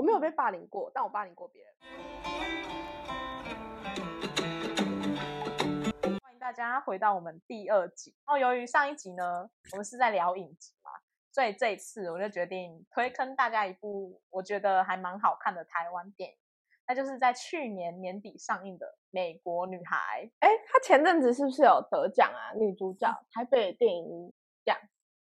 我没有被霸凌过，但我霸凌过别人。欢迎大家回到我们第二集。然后由于上一集呢，我们是在聊影集嘛，所以这一次我就决定推坑大家一部我觉得还蛮好看的台湾电影，那就是在去年年底上映的《美国女孩》。哎，她前阵子是不是有得奖啊？女主角台北电影奖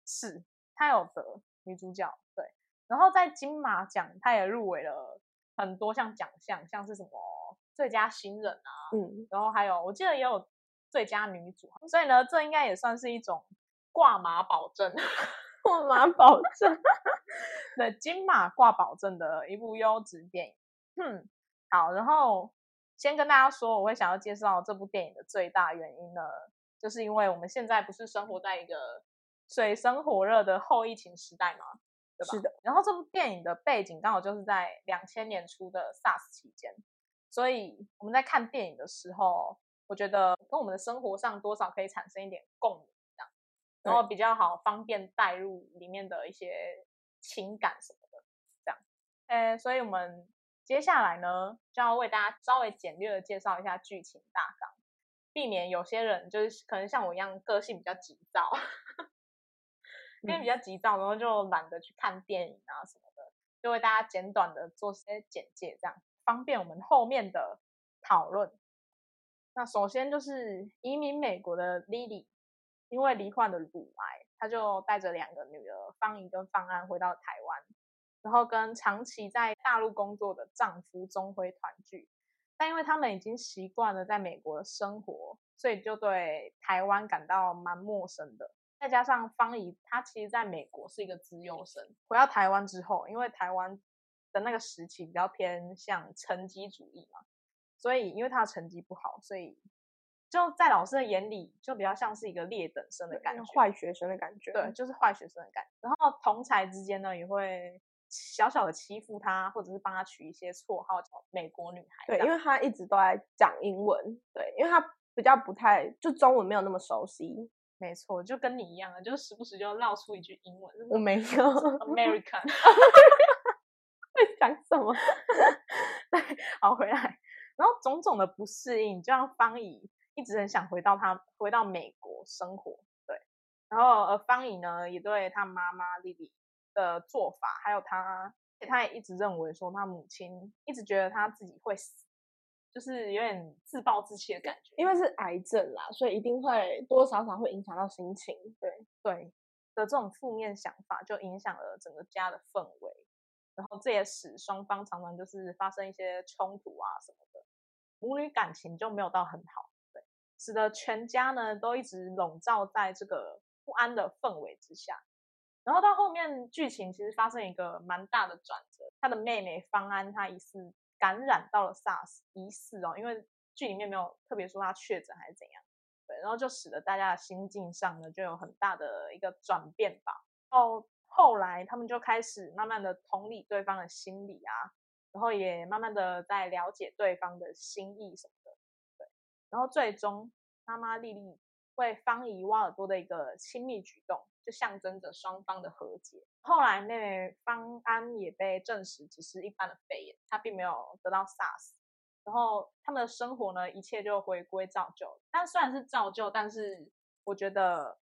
是她有得女主角，对。然后在金马奖，他也入围了很多项奖项，像是什么最佳新人啊，嗯，然后还有我记得也有最佳女主，所以呢，这应该也算是一种挂马保证。挂马保证，对金马挂保证的一部优质电影。嗯，好，然后先跟大家说，我会想要介绍这部电影的最大原因呢，就是因为我们现在不是生活在一个水深火热的后疫情时代嘛，对吧？是的。然后这部电影的背景刚好就是在两千年初的 SARS 期间，所以我们在看电影的时候，我觉得跟我们的生活上多少可以产生一点共鸣。然后比较好，方便带入里面的一些情感什么的，这样。呃，所以我们接下来呢，就要为大家稍微简略的介绍一下剧情大纲，避免有些人就是可能像我一样个性比较急躁，因为比较急躁，然后就懒得去看电影啊什么的，就为大家简短的做些简介，这样方便我们后面的讨论。那首先就是移民美国的 Lily。因为罹患的乳癌，她就带着两个女儿方怡跟方安回到台湾，然后跟长期在大陆工作的丈夫钟辉团聚。但因为他们已经习惯了在美国的生活，所以就对台湾感到蛮陌生的。再加上方怡她其实在美国是一个资优生，回到台湾之后，因为台湾的那个时期比较偏向成绩主义嘛，所以因为她的成绩不好，所以。就在老师的眼里，就比较像是一个劣等生的感觉，坏学生的感觉。对，就是坏学生的感觉。然后同才之间呢，也会小小的欺负他，或者是帮他取一些绰号，叫“美国女孩”。对，因为他一直都在讲英文。对，因为他比较不太就中文没有那么熟悉。没错，就跟你一样啊，就时不时就绕出一句英文。我没有，American。在讲什么？对，好回来。然后种种的不适应，就让方怡。一直很想回到他回到美国生活，对。然后而方怡呢，也对他妈妈丽丽的做法，还有他，他也一直认为说他母亲一直觉得他自己会死，就是有点自暴自弃的感觉。因为是癌症啦，所以一定会多多少少会影响到心情，对对的这种负面想法，就影响了整个家的氛围。然后这也使双方常常就是发生一些冲突啊什么的，母女感情就没有到很好。使得全家呢都一直笼罩在这个不安的氛围之下，然后到后面剧情其实发生一个蛮大的转折，他的妹妹方安她疑似感染到了 SARS，疑似哦，因为剧里面没有特别说他确诊还是怎样，对，然后就使得大家的心境上呢就有很大的一个转变吧。后后来他们就开始慢慢的同理对方的心理啊，然后也慢慢的在了解对方的心意什么的，对。然后最终，妈妈丽丽为方怡挖耳朵的一个亲密举动，就象征着双方的和解。后来，妹妹方安也被证实只是一般的肺炎，她并没有得到 SARS。然后他们的生活呢，一切就回归照旧。但虽然是照旧，但是我觉得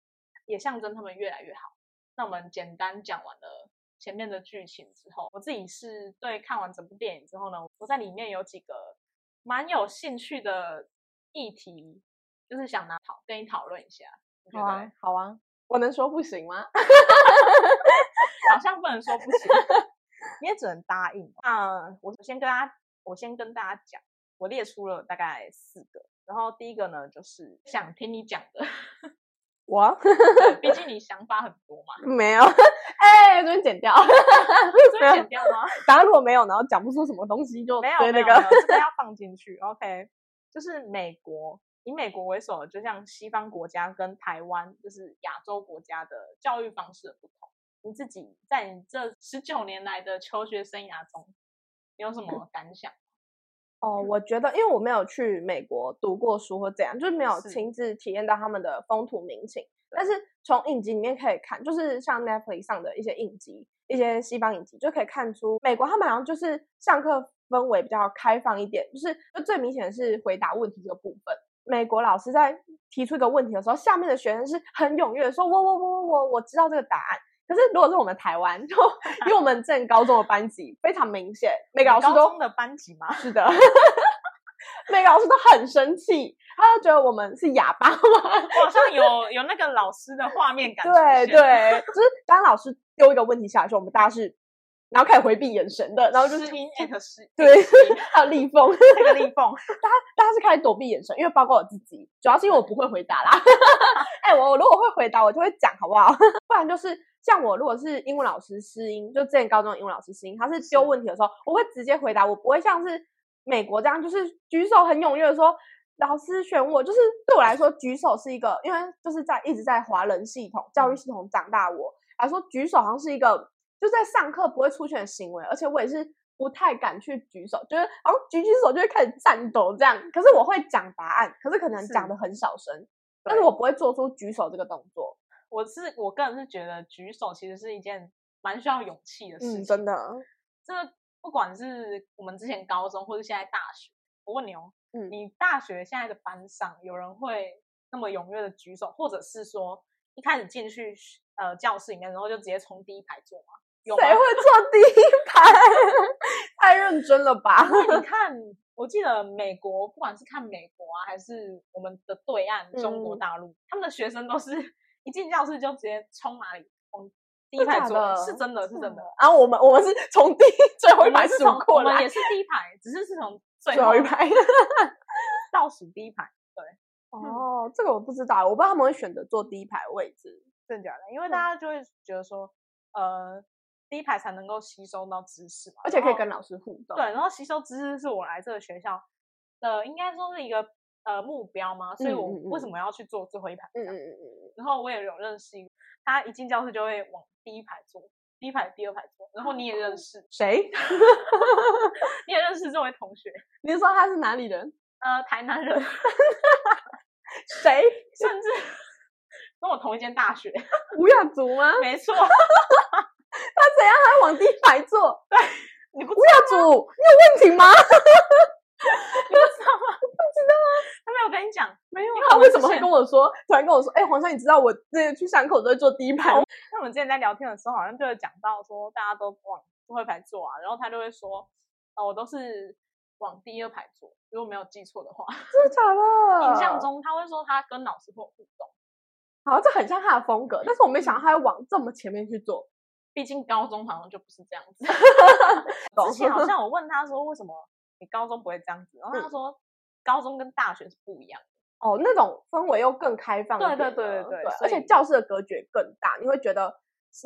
也象征他们越来越好。那我们简单讲完了前面的剧情之后，我自己是对看完整部电影之后呢，我在里面有几个蛮有兴趣的。议题就是想拿讨跟你讨论一下，好啊，好啊，我能说不行吗？好像不能说不行，你也只能答应。那我先跟大家，我先跟大家讲，我列出了大概四个，然后第一个呢，就是想听你讲的。我，毕竟你想法很多嘛。没有，哎，这边剪掉，这边剪掉吗？当然如果没有，然后讲不出什么东西，就没有那个，这个要放进去。OK。就是美国以美国为首，就像西方国家跟台湾，就是亚洲国家的教育方式的不同。你自己在你这十九年来的求学生涯中，你有什么感想？哦，我觉得，因为我没有去美国读过书或怎样，就是没有亲自体验到他们的风土民情。但是从影集里面可以看，就是像 Netflix 上的一些影集，一些西方影集，就可以看出美国他们好像就是上课氛围比较开放一点，就是就最明显的是回答问题这个部分。美国老师在提出一个问题的时候，下面的学生是很踊跃说：“我我我我我我知道这个答案。”可是如果是我们台湾，就 因为我们正高中的班级非常明显，每个老师都的班级吗？是的，每个老师都很生气，他就觉得我们是哑巴吗？我好像有有那个老师的画面感。对对，就是当老师丢一个问题下来时候，我们大家是。然后开始回避眼神的，然后就是对，还有立凤，那个立凤，大家大家是开始躲避眼神，因为包括我自己，主要是因为我不会回答啦。哎，我如果会回答，我就会讲，好不好？不然就是像我如果是英文老师试音，就之前高中的英文老师试音，他是丢问题的时候，我会直接回答，我不会像是美国这样，就是举手很踊跃的说老师选我，就是对我来说举手是一个，因为就是在一直在华人系统教育系统长大，我来说举手好像是一个。就在上课不会出现的行为，而且我也是不太敢去举手，就是然后举举手就会开始颤抖这样。可是我会讲答案，可是可能讲的很小声，但是我不会做出举手这个动作。我是我个人是觉得举手其实是一件蛮需要勇气的事情，真的。这不管是我们之前高中或是现在大学，我问你哦，嗯，你大学现在的班上有人会那么踊跃的举手，或者是说一开始进去呃教室里面，然后就直接从第一排坐吗？谁会坐第一排？太认真了吧！你 看，我记得美国，不管是看美国啊，还是我们的对岸中国大陆，他们的学生都是一进教室就直接冲哪里往第一排坐，是真的是真的。然后我们我们是从第最后一排数过来，我们也是第一排，只是是从最后一排倒数第一排。对，哦，这个我不知道，我不知道他们会选择坐第一排位置，真的假的？因为大家就会觉得说，呃。第一排才能够吸收到知识嘛，而且可以跟老师互动。对，然后吸收知识是我来这个学校的，应该说是一个呃目标嘛，所以我为什么要去做最后一排？嗯嗯嗯嗯。然后我也有认识一个，他一进教室就会往第一排坐，第一排、第二排坐。然后你也认识谁？你也认识这位同学？你说他是哪里人？呃，台南人。谁？甚至跟我同一间大学？吴雅竹吗？没错。他怎样还往第一排坐？对，你不要主，你有问题吗？你不知道吗？不知道啊，他没有跟你讲，没有。他为什么会跟我说？突然跟我说，哎，皇上，你知道我这去上课都会坐第一排。那我们之前在聊天的时候，好像就有讲到说，大家都往最后一排坐啊，然后他就会说，哦，我都是往第二排坐，如果没有记错的话。真的假的？印象中他会说他跟老师会互动，好，这很像他的风格，但是我没想到他会往这么前面去做。毕竟高中好像就不是这样子。之前好像我问他说，为什么你高中不会这样子？然后他说，高中跟大学是不一样的。哦，那种氛围又更开放。对对对对对，而且教室的隔绝更大，你会觉得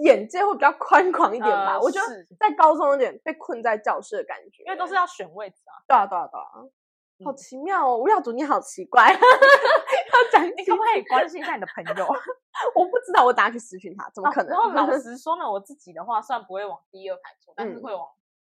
眼界会比较宽广一点吧？我觉得在高中有点被困在教室的感觉，因为都是要选位置啊。对啊对啊对啊，好奇妙哦！吴耀祖你好奇怪，要讲你可不可以关心一下你的朋友？我不知道，我打去私讯他，怎么可能？然后老 实说呢，我自己的话，虽然不会往第二排坐，但是会往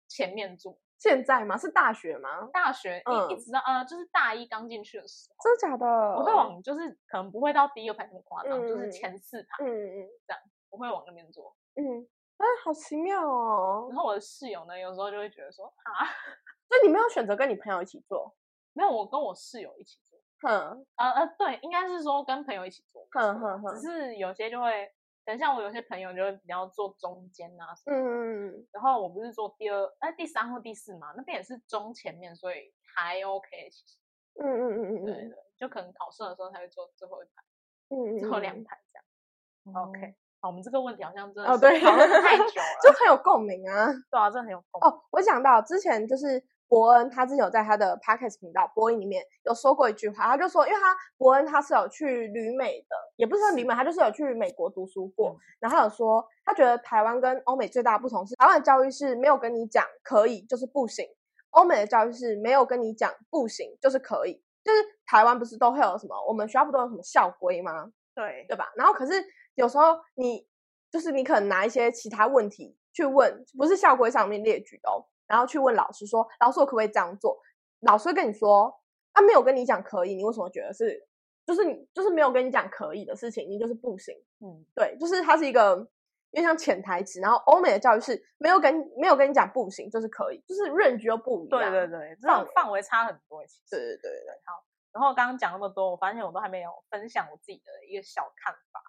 前面坐。现在吗？是大学吗？大学一一直到呃，就是大一刚进去的时候。真的假的？我会往，就是可能不会到第二排这么夸张，就是前四排，嗯嗯，这样我会往那边坐。嗯，哎，好奇妙哦。然后我的室友呢，有时候就会觉得说，啊，所以你没有选择跟你朋友一起坐？没有，我跟我室友一起。哼，呃呃，对，应该是说跟朋友一起做，哼哼哼，只是有些就会，等像我有些朋友就会比较坐中间啊，嗯嗯嗯，然后我不是坐第二，哎，第三或第四嘛，那边也是中前面，所以还 OK，其实，嗯嗯嗯嗯，对对，就可能考试的时候才会坐最后一排，嗯嗯，最后两排这样，OK，好，我们这个问题好像真的哦对，讨论太久 了，就很有共鸣啊，对啊，真的很有共哦，我想到之前就是。伯恩他之前有在他的 podcast 频道播音里面有说过一句话，他就说，因为他伯恩他是有去旅美的，也不是说旅美，他就是有去美国读书过。然后有说，他觉得台湾跟欧美最大的不同是，台湾的教育是没有跟你讲可以就是不行，欧美的教育是没有跟你讲不行就是可以。就是台湾不是都会有什么，我们学校不都有什么校规吗？对，对吧？然后可是有时候你就是你可能拿一些其他问题去问，不是校规上面列举的。然后去问老师说：“老师，我可不可以这样做？”老师会跟你说：“他没有跟你讲可以，你为什么觉得是？就是你就是没有跟你讲可以的事情，你就是不行。”嗯，对，就是它是一个因为像潜台词，然后欧美的教育是没有跟没有跟你讲不行，就是可以，就是 range 又不一样。对对对，这种范围差很多。其实对对对对。好，然后刚刚讲那么多，我发现我都还没有分享我自己的一个小看法。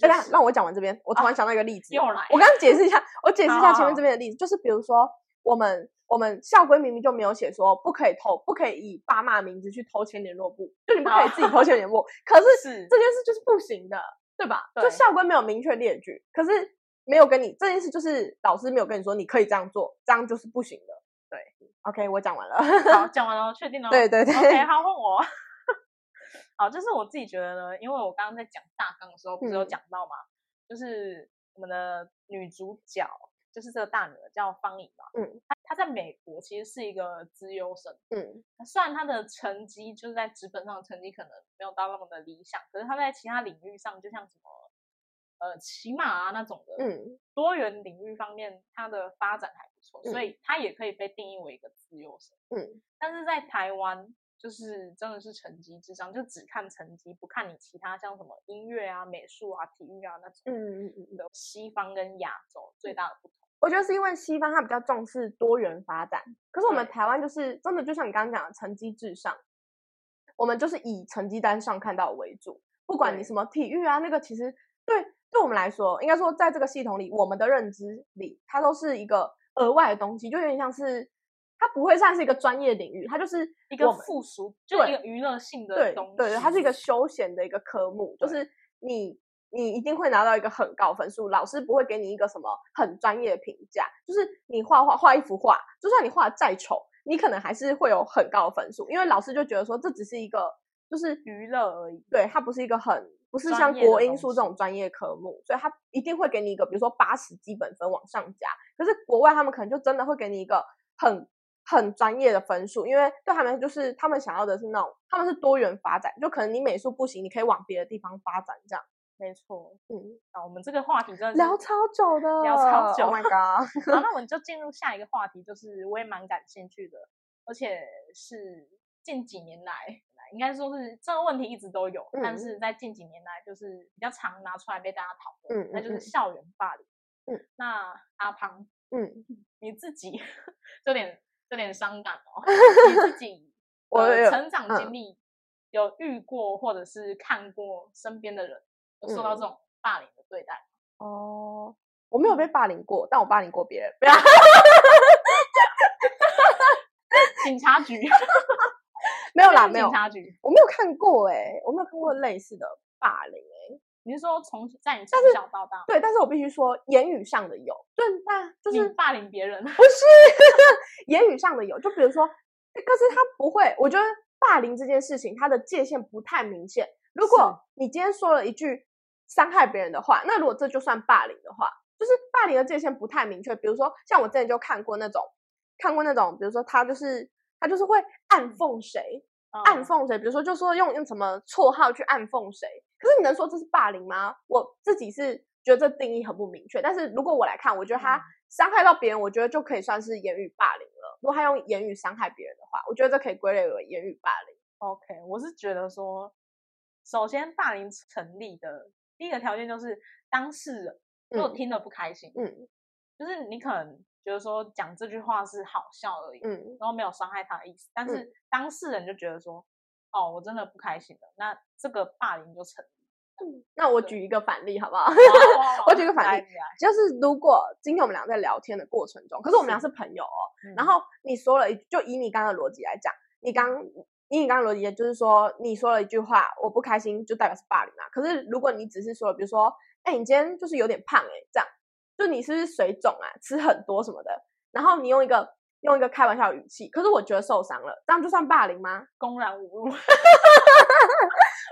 大家让我讲完这边，我突然想到一个例子。又来，我刚刚解释一下，我解释一下前面这边的例子，就是比如说我们我们校规明明就没有写说不可以偷，不可以以爸妈名字去偷签联络簿，就你不可以自己偷签联络簿，可是这件事就是不行的，对吧？就校规没有明确列举，可是没有跟你这件事就是老师没有跟你说你可以这样做，这样就是不行的。对，OK，我讲完了。好，讲完了，确定了。对对对。OK，好，问我。好，就是我自己觉得呢，因为我刚刚在讲大纲的时候不是有讲到吗？就是我们的女主角，就是这个大女儿叫方颖嘛。嗯，她她在美国其实是一个资优生。嗯，虽然她的成绩就是在纸本上的成绩可能没有到那么的理想，可是她在其他领域上，就像什么呃骑马啊那种的，嗯，多元领域方面，她的发展还不错，所以她也可以被定义为一个资优生。嗯，但是在台湾。就是真的是成绩至上，就只看成绩，不看你其他像什么音乐啊、美术啊、体育啊那种。嗯嗯嗯的西方跟亚洲最大的不同，我觉得是因为西方它比较重视多元发展，可是我们台湾就是真的就像你刚刚讲的成绩至上，我们就是以成绩单上看到为主，不管你什么体育啊，那个其实对对我们来说，应该说在这个系统里，我们的认知里，它都是一个额外的东西，就有点像是。它不会算是一个专业领域，它就是一个附属，就一个娱乐性的东西。对对，它是一个休闲的一个科目，就是你你一定会拿到一个很高分数，老师不会给你一个什么很专业的评价。就是你画画画一幅画，就算你画的再丑，你可能还是会有很高的分数，因为老师就觉得说这只是一个就是娱乐而已。对，它不是一个很不是像国英数这种专业科目，所以他一定会给你一个，比如说八十基本分往上加。可是国外他们可能就真的会给你一个很。很专业的分数，因为对他们就是他们想要的是那种，他们是多元发展，就可能你美术不行，你可以往别的地方发展，这样。没错，嗯，啊，我们这个话题真的聊超久的，聊超久，Oh my god！好，那我们就进入下一个话题，就是我也蛮感兴趣的，而且是近几年来，应该说是这个问题一直都有，但是在近几年来就是比较常拿出来被大家讨论，那就是校园霸凌。嗯，那阿庞，嗯，你自己 有点。有点伤感哦，你自己 我成长经历有遇过或者是看过身边的人有受到这种霸凌的对待吗？哦，我没有被霸凌过，但我霸凌过别人。不 要警察局没有啦，没有警察局，我没有看过哎，我没有看过类似的霸凌哎。你是说从在你从小到大？对，但是我必须说，言语上的有，对那就是霸凌别人，不是言语上的有。就比如说，可是他不会，我觉得霸凌这件事情，它的界限不太明显。如果你今天说了一句伤害别人的话，那如果这就算霸凌的话，就是霸凌的界限不太明确。比如说，像我之前就看过那种，看过那种，比如说他就是他就是会暗讽谁。暗讽谁？比如说，就说用用什么绰号去暗讽谁？可是你能说这是霸凌吗？我自己是觉得这定义很不明确。但是如果我来看，我觉得他伤害到别人，我觉得就可以算是言语霸凌了。如果他用言语伤害别人的话，我觉得这可以归类为言语霸凌。OK，我是觉得说，首先霸凌成立的第一个条件就是当事人如果听了不开心，嗯，就是你可能。觉得说讲这句话是好笑而已，嗯，然后没有伤害他的意思，但是当事人就觉得说，哦，我真的不开心了，那这个霸凌就成立。嗯，那我举一个反例好不好？我举个反例，就是如果今天我们俩在聊天的过程中，可是我们俩是朋友哦，然后你说了一，就以你刚刚的逻辑来讲，你刚以你刚刚逻辑，就是说你说了一句话，我不开心，就代表是霸凌嘛。可是如果你只是说，比如说，哎，你今天就是有点胖，哎，这样。就你是不是水肿啊？吃很多什么的，然后你用一个用一个开玩笑的语气，可是我觉得受伤了，这样就算霸凌吗？公然侮辱？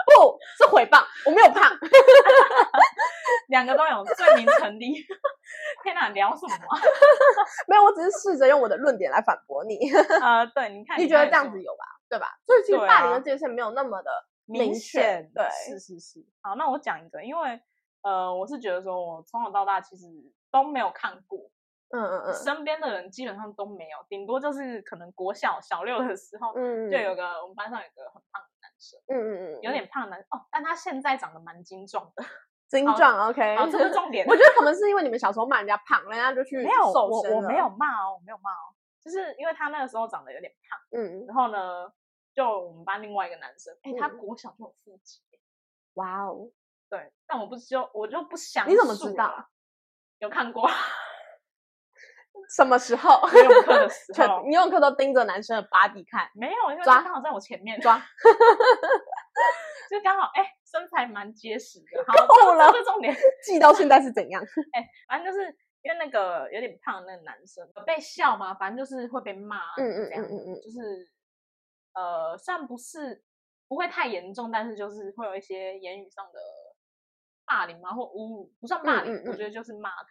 不是诽谤，我没有胖，两个都有罪名成立。天哪，聊什么？没有，我只是试着用我的论点来反驳你。啊，对，你看，你觉得这样子有吧？对吧？所以其实霸凌的界限没有那么的明显。对，是是是。好，那我讲一个，因为呃，我是觉得说我从小到大其实。都没有看过，嗯嗯嗯，身边的人基本上都没有，顶多就是可能国小小六的时候，嗯就有个我们班上有个很胖的男生，嗯嗯嗯，有点胖男哦，但他现在长得蛮精壮的，精壮，OK，好，这是重点。我觉得可能是因为你们小时候骂人家胖，人家就去没有，我我没有，骂哦，我没有骂哦，就是因为他那个时候长得有点胖，嗯，然后呢，就我们班另外一个男生，哎，他嗯。国小就有腹肌，哇哦，对，但我不就我就不想你怎么知道？有看过什么时候？游泳课的时候，你游泳课都盯着男生的 body 看，没有，因为他刚好在我前面，抓，就刚好哎，身材蛮结实的。好，够这了这重点。记到现在是怎样？哎反正就是因为那个有点胖的那个男生有被笑嘛，反正就是会被骂啊，嗯嗯这样嗯嗯嗯就是呃，虽然不是不会太严重，但是就是会有一些言语上的霸凌嘛，或侮辱，不算霸凌，嗯嗯嗯我觉得就是骂他。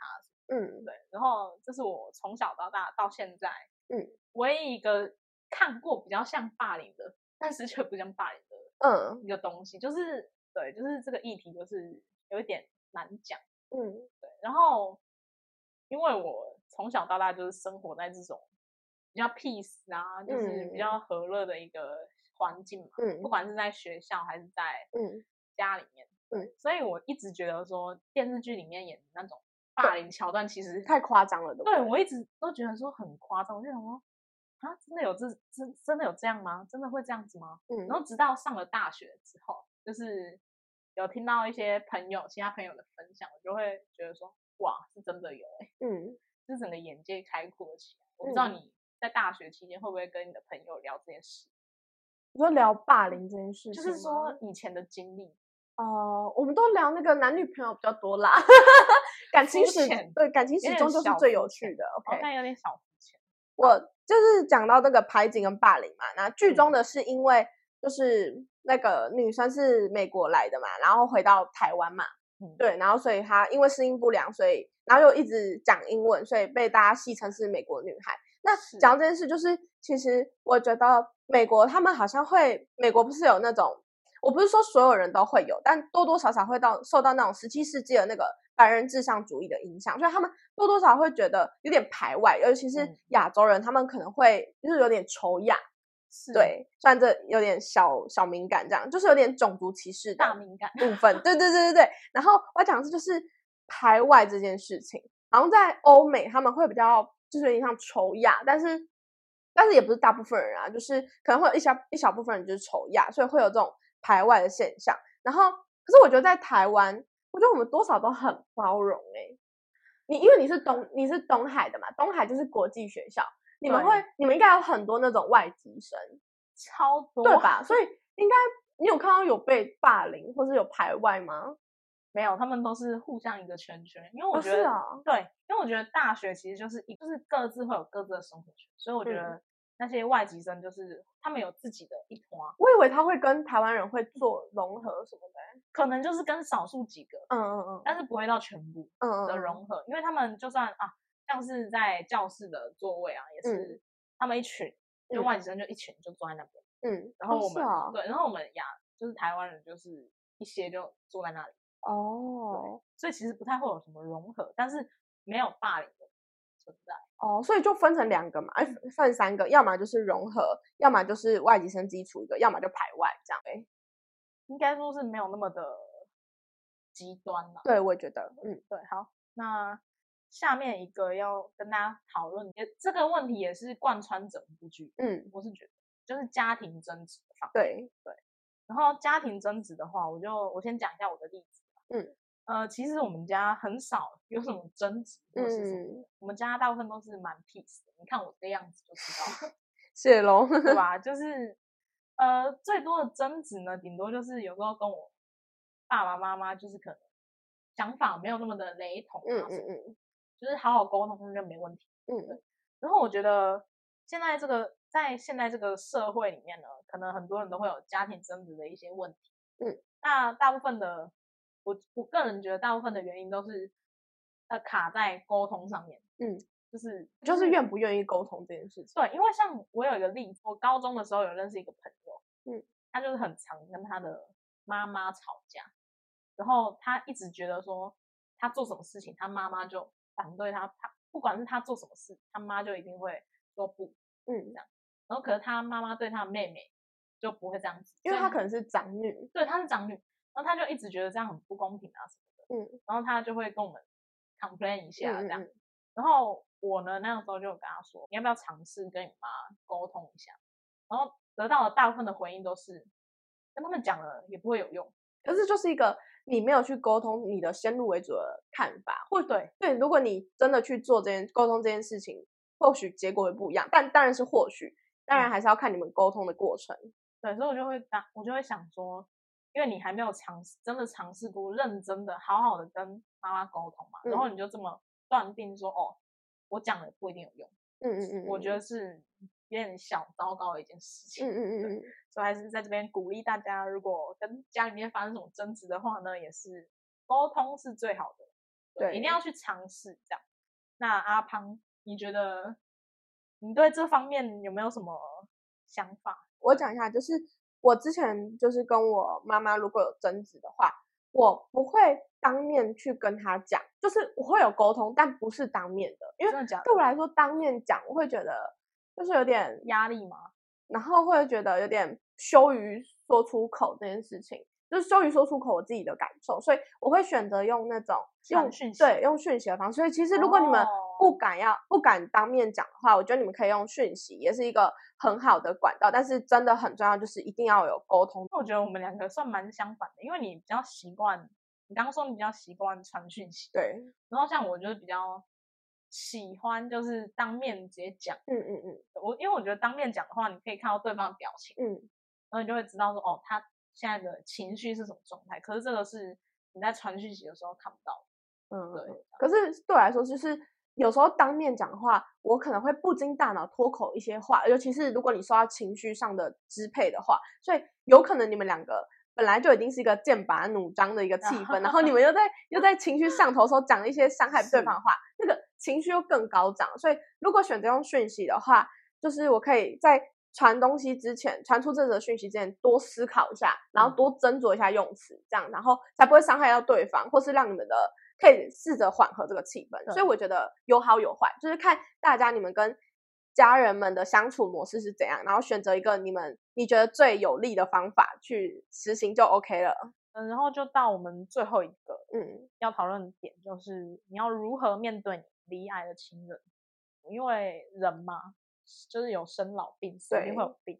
嗯。对，然后这是我从小到大到现在，嗯，唯一一个看过比较像霸凌的，但是却不像霸凌的嗯。一个东西，就是对，就是这个议题就是有一点难讲。嗯。对，然后因为我从小到大就是生活在这种比较 peace 啊，就是比嗯。较和乐的一个环境嘛，嗯。不管是在学校还是在嗯。家里面，嗯，所以我一直觉得说电视剧里面演的那种霸凌桥段，其实太夸张了，对不对我一直都觉得说很夸张，我就想说啊，真的有这真真的有这样吗？真的会这样子吗？嗯然后直到上了大学之后，就是有听到一些朋友、其他朋友的分享，我就会觉得说，哇，是真的有哎、嗯，是整个眼界开阔起来。我不知道嗯你在大学期间会不会跟你的朋友聊这件事，你说聊霸凌这件事情，就是说以前的经历。哦，我们都聊那个男女朋友比较多啦，感情史对感情有点始终就是最有趣的。好 OK，像有点小肤浅。我就是讲到这个排挤跟霸凌嘛，那剧嗯中的是因为就是那个女生是美国来的嘛，然后回到台湾嘛，嗯对，然后所以她因为适应不良，所以然后又一直讲英文，所以被大家戏称是美国女孩。那讲到这件事，就是其实我觉得美国他们好像会，美国不是有那种，我不是说所有人都会有，但多多少少会到受到那种十七世纪的那个白人至上主义的影响，所以他们多多少少会觉得有点排外，尤其是嗯亚洲人，他们可能会就是有点仇亚，是对，虽然这有点小小敏感，这样就是有点种族歧视的大敏感。部分，对对对对对。然后我要讲的是就是排外这件事情，好像在欧美他们会比较就是有点像仇亚，但是但是也不是大部分人啊，就是可能会有一小一小部分人就是仇亚，所以会有这种排外的现象。然后可是我觉得在台湾，我觉得我们多少都很包容诶、你因为你是东你是东海的嘛，东海就是国际学校，你们对会你们应该有很多那种外籍生，超多，对吧？所以 应该你有看到有被霸凌或是有排外吗？没有，他们都是互相一个圈圈，因为我哦觉得、是啊对，因为我觉得大学其实就是一就是各自会有各自的生活圈，所以我觉嗯得那些外籍生就是他们有自己的一团，我以为他会跟台湾人会做融合什么的。欸、可能就是跟少数几个，嗯嗯嗯。但是不会到全部的融合，因为他们就算啊，像是在教室的座位啊，也是他们一群，就嗯。外籍生就一群就坐在那边，嗯，哦然后我们、对，然后我们亚就是台湾人就是一些就坐在那里。哦。所以其实不太会有什么融合，但是没有霸凌的存在。哦，所以就分成两个嘛，哎，分三个，要么就是融合，要么就是外籍生基础一个，要么就排外这样。哎，应该说是没有那么的极端了。对，我也觉得，嗯对，好，那下面一个要跟大家讨论，也这个问题也是贯穿整部剧，嗯，我是觉得就是家庭争执的方面。对，然后家庭争执的话，我就我先讲一下我的例子。嗯，呃，其实我们家很少有什么争执或是什么，嗯我们家大部分都是蛮 peace 的。你看我这个样子就知道了。谢龙。对吧？就是呃，最多的争执呢，顶多就是有时候跟我爸爸妈妈就是可能想法没有那么的雷同嗯啊什么，嗯嗯就是好好沟通就没问题。嗯然后我觉得现在这个在现在这个社会里面呢，可能很多人都会有家庭争执的一些问题。嗯，那大部分的我我个人觉得大部分的原因都是呃卡在沟通上面。嗯，就是就是愿不愿意沟通这件事情。对，因为像我有一个例子，我高中的时候有认识一个朋友，嗯，他就是很常跟他的妈妈吵架，然后他一直觉得说他做什么事情，他妈妈就反对他，他不管是他做什么事，他妈就一定会说不，嗯，这样然后可是他妈妈对他的妹妹就不会这样子，因为她可能是长女。对她是长女，然后他就一直觉得这样很不公平啊什么的，嗯然后他就会跟我们 complain 一下这样。嗯嗯然后我呢，那个时候就跟他说，你要不要尝试跟你妈沟通一下？然后得到的大部分的回应都是，跟他们讲了也不会有用。可是就是一个你没有去沟通你的先入为主的看法，或对对，如果你真的去做这件沟通这件事情，或许结果会不一样，但当然是或许，当然嗯还是要看你们沟通的过程。对，所以我就会当，我就会想说，因为你还没有尝试，真的尝试过认真的、好好的跟妈妈沟通嘛，然后嗯你就这么断定说，哦，我讲的不一定有用，嗯嗯嗯，我觉得是有点小糟糕的一件事情。嗯嗯所以还是在这边鼓励大家，如果跟家里面发生什么争执的话呢，也是沟通是最好的，对一定要去尝试这样。那阿胖，你觉得你对这方面有没有什么想法？我讲一下，就是我之前就是跟我妈妈如果有争执的话，我不会当面去跟她讲，就是我会有沟通，但不是当面的，因为？对我来说，当面讲我会觉得就是有点压力嘛？然后会觉得有点羞于说出口这件事情，就是羞于说出口我自己的感受，所以我会选择用那种用传讯息对用讯息的方式。所以其实如果你们哦不敢要、不敢当面讲的话，我觉得你们可以用讯息，也是一个很好的管道。但是真的很重要，就是一定要有沟通。我觉得我们两个算蛮相反的，因为你比较习惯，你刚刚说你比较习惯传讯息，对，然后像我就是比较喜欢就是当面直接讲。嗯嗯嗯我因为我觉得当面讲的话，你可以看到对方的表情。嗯，然后你就会知道说，哦，他现在的情绪是什么状态。可是这个是你在传讯息的时候看不到的。嗯，对嗯可是对我来说，就是有时候当面讲的话，我可能会不经大脑脱口一些话，尤其是如果你受到情绪上的支配的话，所以有可能你们两个本来就已经是一个剑拔弩张的一个 气氛，然后你们 又在又在情绪上头的时候讲了一些伤害对方的话，那个情绪又更高涨。所以如果选择用讯息的话，就是我可以在传东西之前，传出这则讯息之前，多思考一下，然后嗯多斟酌一下用词，这样，然后才不会伤害到对方，或是让你们的可以试着缓和这个气氛。所以我觉得有好有坏，就是看大家你们跟家人们的相处模式是怎样，然后选择一个你们你觉得最有利的方法去实行就 OK 了。嗯，然后就到我们最后一个嗯要讨论的点，就是你要如何面对你离爱的亲人，因为人嘛，就是有生老病死，一定会有病。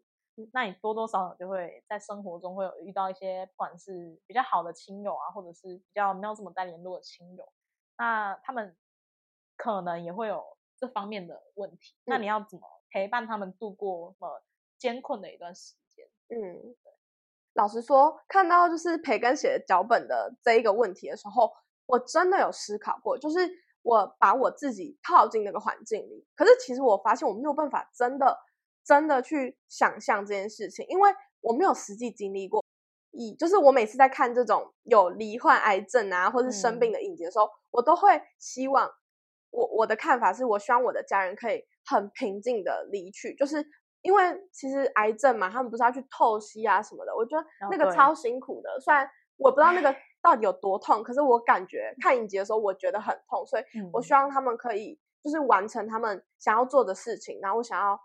那你多多少少就会在生活中会有遇到一些，不管是比较好的亲友啊，或者是比较没有这么在联络的亲友，那他们可能也会有这方面的问题。那嗯你要怎么陪伴他们度过呃艰困的一段时间？嗯，老实说，看到就是培根写的脚本的这一个问题的时候，我真的有思考过，就是我把我自己套进那个环境里，可是其实我发现我没有办法真的真的去想象这件事情，因为我没有实际经历过。以就是我每次在看这种有罹患癌症啊，或是生病的影集的时候，我都会希望我我的看法是我希望我的家人可以很平静的离去，就是因为其实癌症嘛，他们不是要去透析啊什么的，我觉得那个超辛苦的。虽然我不知道那个到底有多痛，可是我感觉看影集的时候我觉得很痛，所以我嗯希望他们可以就是完成他们想要做的事情，然后我想要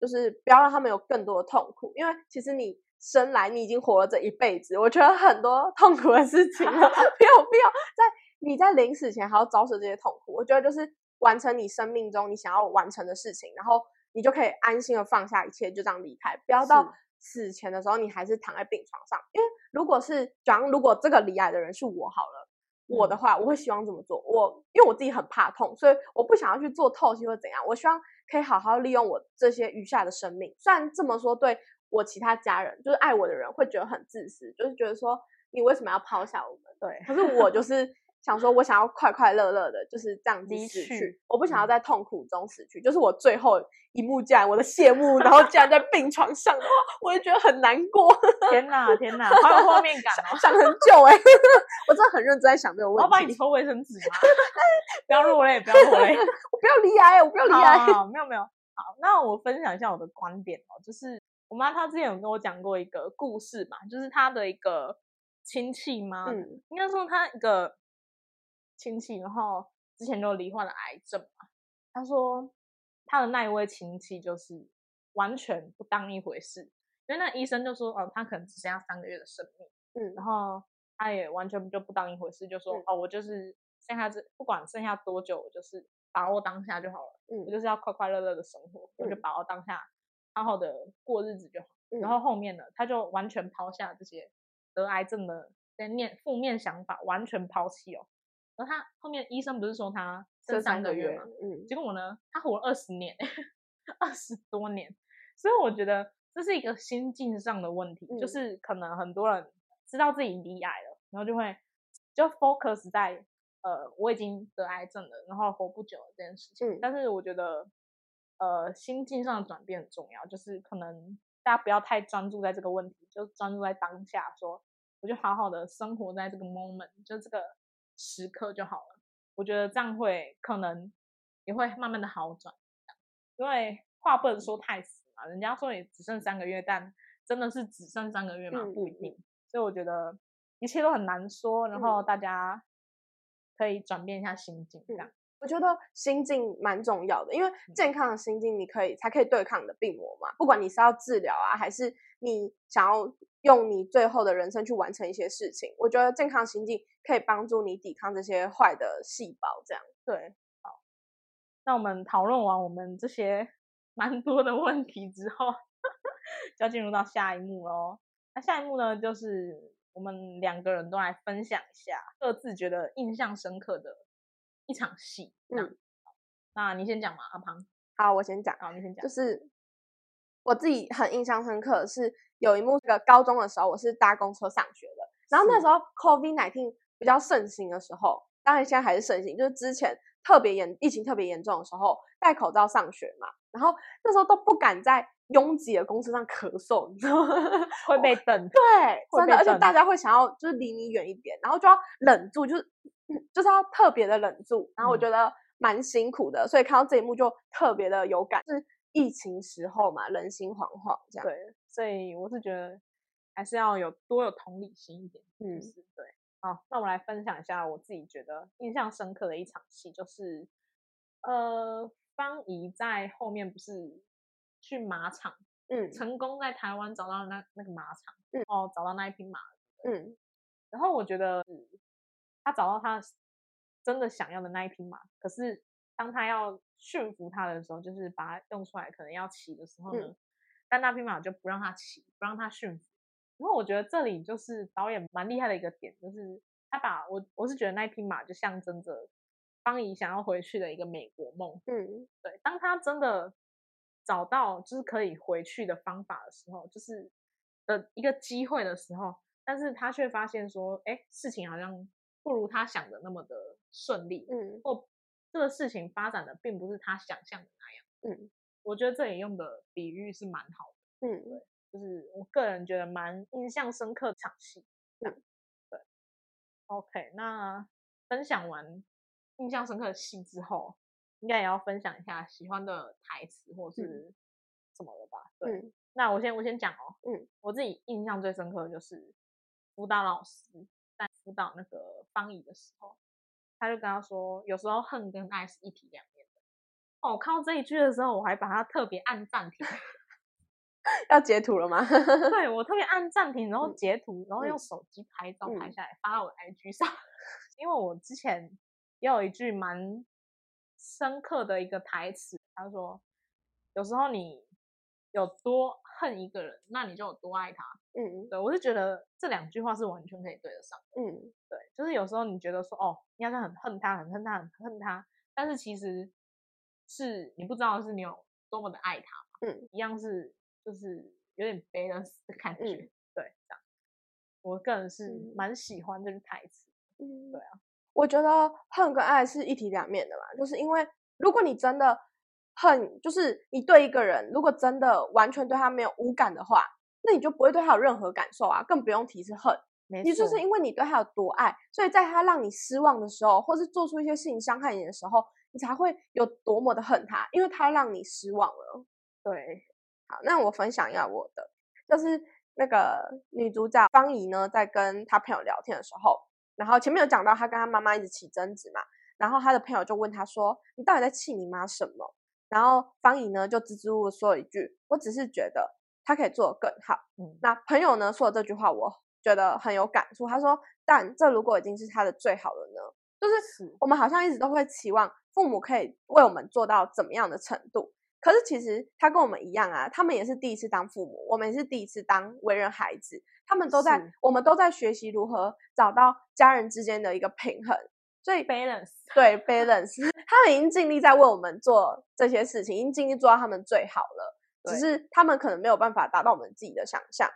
就是不要让他们有更多的痛苦，因为其实你生来你已经活了这一辈子，我觉得很多痛苦的事情了，没有必要在你在临死前还要遭受这些痛苦。我觉得就是完成你生命中你想要完成的事情，然后你就可以安心的放下一切，就这样离开，不要到死前的时候你还是躺在病床上。因为如果是假如如果这个离癌的人是我好了。我的嗯话，我会希望怎么做。我因为我自己很怕痛，所以我不想要去做透析或怎样。我希望可以好好利用我这些余下的生命。虽然这么说，对我其他家人，就是爱我的人，会觉得很自私，就是觉得说你为什么要抛下我们？对，可是我就是想说，我想要快快乐乐的，就是这样子离死去去。我不想要嗯在痛苦中死去，就是我最后一幕，竟然我的谢幕，然后竟然在病床上的话，我也觉得很难过，天哪天哪，好有画面感哦！想很久哎、我真的很认真在想这个问我要帮你。抽卫生纸吗？不要落泪，不要落泪。我不要离癌，我不要离癌。好好没有没有。好，那我分享一下我的观点哦，就是我妈她之前有跟我讲过一个故事嘛，就是她的一个亲戚嘛，嗯应该说她一个亲戚，然后之前就罹患了癌症嘛。他说他的那一位亲戚就是完全不当一回事，因为那医生就说哦，他可能只剩下三个月的生命。嗯然后他也完全就不当一回事，就说、嗯哦，我就是剩下这不管剩下多久，我就是把握当下就好了，我嗯就是要快快乐乐的生活，我就嗯把握当下，好好的过日子就好。嗯然后后面呢，他就完全抛下这些得癌症的这些念负面想法，完全抛弃哦。然后他后面医生不是说他这剩三三个月个月吗？，嗯结果我呢，他活了二十年，二十多年，所以我觉得这是一个心境上的问题，就嗯是可能很多人知道自己离癌了，然后就会就 focus 在呃我已经得癌症了，然后活不久了这件事情。嗯但是我觉得呃心境上的转变很重要，就是可能大家不要太专注在这个问题，就专注在当下，说我就好好的生活在这个 moment，就这个时刻就好了。我觉得这样会可能也会慢慢的好转，因为话不能说太死嘛，人家说你只剩三个月，但真的是只剩三个月嘛，不一定。所以我觉得一切都很难说，然后大家可以转变一下心境，这样。我觉得心境蛮重要的，因为嗯健康的心境，你可以才可以对抗你的病魔嘛。不管你是要治疗啊，还是你想要用你最后的人生去完成一些事情，我觉得健康心境可以帮助你抵抗这些坏的细胞。这样，对，好，那我们讨论完我们这些 蛮多的问题之后，就要进入到下一幕喽。那下一幕呢，就是我们两个人都来分享一下各自觉得印象深刻的一场戏。嗯嗯，那你先讲嘛，阿庞。好，我先讲。好，你先讲。就是我自己很印象深刻的是有一幕，这个高中的时候我是搭公车上学的，然后那时候 COVID nineteen 比较盛行的时候，当然现在还是盛行，就是之前特别严疫情特别严重的时候，戴口罩上学嘛，然后那时候都不敢在拥挤的公车上咳嗽，你知道吗？会被瞪。对，真的，而且大家。会想要就是离你远一点，然后就要忍住，就是就是要特别的忍住，然后我嗯。觉得蛮辛苦的，所以看到这一幕就特别的有感，是疫情时候嘛，人心惶惶这样。对，所以我是觉得还是要有多有同理心一点，嗯。就是对。好，那我来分享一下我自己觉得印象深刻的一场戏，就是呃，方怡在后面不是去马场，嗯。成功在台湾找到那那个马场，嗯。哦，找到那一匹马，嗯。然后我觉得他找到他真的想要的那一匹马，可是当他要驯服它的时候，就是把它用出来，可能要骑的时候呢，嗯但那匹马就不让他骑，不让他驯服。然后我觉得这里就是导演蛮厉害的一个点，就是他把我我是觉得那匹马就象征着方怡想要回去的一个美国梦。嗯对，当他真的找到就是可以回去的方法的时候，就是的一个机会的时候，但是他却发现说，哎，事情好像不如他想的那么的顺利，嗯或这个事情发展的并不是他想象的那样。嗯我觉得这里用的比喻是蛮好的，嗯就是我个人觉得蛮印象深刻的场戏。嗯，对。OK，那分享完印象深刻的戏之后，应该也要分享一下喜欢的台词或是什么了吧？对。嗯那我先我先讲哦，嗯，我自己印象最深刻的就是辅导老师在辅导那个方怡的时候，他就跟他说，有时候恨跟爱是一体两面的。哦，我看到这一句的时候，我还把它特别按暂停，要截图了吗？对我特别按暂停，然后嗯截图，然后用嗯手机拍照拍嗯下来发到我的 IG 上，因为我之前也有一句蛮深刻的一个台词，他说，有时候你有多恨一个人，那你就有多爱他。嗯。对我是觉得这两句话是完全可以对得上的。嗯。对，就是有时候你觉得说，哦，你好像很恨他，很恨他，很恨他，但是其实是你不知道是你有多么的爱他，嗯，一样是就是有点 balance 的感觉，嗯。对，这样。我个人是嗯。蛮喜欢这句台词，嗯，对啊，我觉得恨跟爱是一体两面的嘛，就是因为如果你真的恨，就是你对一个人，如果真的完全对他没有无感的话，那你就不会对他有任何感受啊，更不用提是恨。没你就是因为你对他有多爱，所以在他让你失望的时候，或是做出一些事情伤害你的时候，你才会有多么的恨他，因为他让你失望了。对，好，那我分享一下我的，就是那个女主角方怡呢，在跟她朋友聊天的时候，然后前面有讲到她跟她妈妈一直起争执嘛，然后她的朋友就问她说：“你到底在气你妈什么？”然后方怡呢就支支吾吾地说了一句：“我只是觉得她可以做得更好。”嗯，那朋友呢说的这句话我觉得很有感触。他说：“但这如果已经是他的最好了呢？就是我们好像一直都会期望父母可以为我们做到怎么样的程度。可是其实他跟我们一样啊，他们也是第一次当父母，我们也是第一次当为人孩子。他们都在，我们都在学习如何找到家人之间的一个平衡。所以 balance 对 balance，他们已经尽力在为我们做这些事情，已经尽力做到他们最好了。只是他们可能没有办法达到我们自己的想象。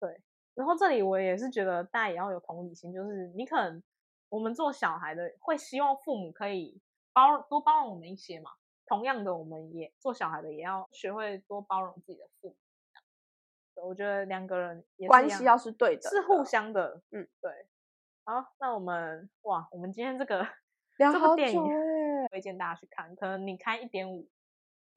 对。然后这里我也是觉得大家也要有同理心，就是你可能我们做小孩的会希望父母可以包多包容我们一些嘛。同样的，我们也做小孩的也要学会多包容自己的父母。我觉得两个人关系要是对的，是互相的。嗯，对。好，那我们哇，我们今天这个 这部电影推荐大家去看，可能你开一点五、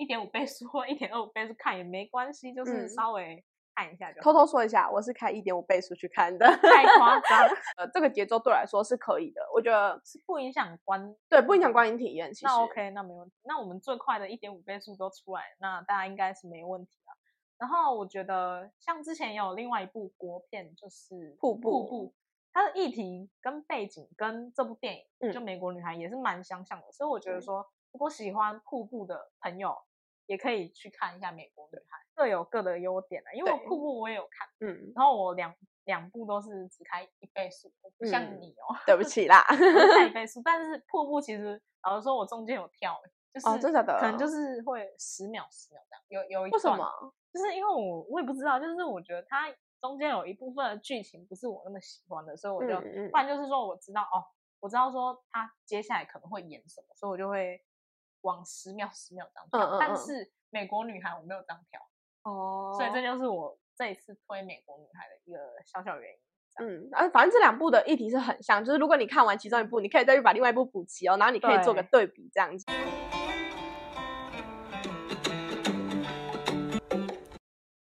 一点五倍速或一点二五倍速看也没关系，就是稍微。看一下就偷偷说一下，我是开一点五倍速去看的，太夸张。呃，这个节奏对我来说是可以的，我觉得是不影响观，对，不影响观影体验。其实那 OK，那没问题。那我们最快的一点五倍速都出来，那大家应该是没问题了。然后我觉得像之前也有另外一部国片，就是《瀑布》，瀑布它的议题跟背景跟这部电影就《美国女孩》也是蛮相像的，所以我觉得说，如果喜欢瀑布的朋友。也可以去看一下《美国女孩》，各有各的优点啊。因为瀑布我也有看，嗯，然后我两两部都是只开一倍速，不像你哦。对不起啦，开一倍速。但是瀑布其实老实说，我中间有跳，就是真的，可能就是会十秒十秒这样。有有一为什么？就是因为我我也不知道，就是我觉得它中间有一部分的剧情不是我那么喜欢的，所以我就不然就是说我知道哦，我知道说他接下来可能会演什么，所以我就会。往十秒十秒这样跳，但是美国女孩我没有张票哦，所以这就是我这一次推美国女孩的一个小小原因。嗯，啊，反正这两部的议题是很像，就是如果你看完其中一部，你可以再去把另外一部补齐哦，然后你可以做个对比这样子。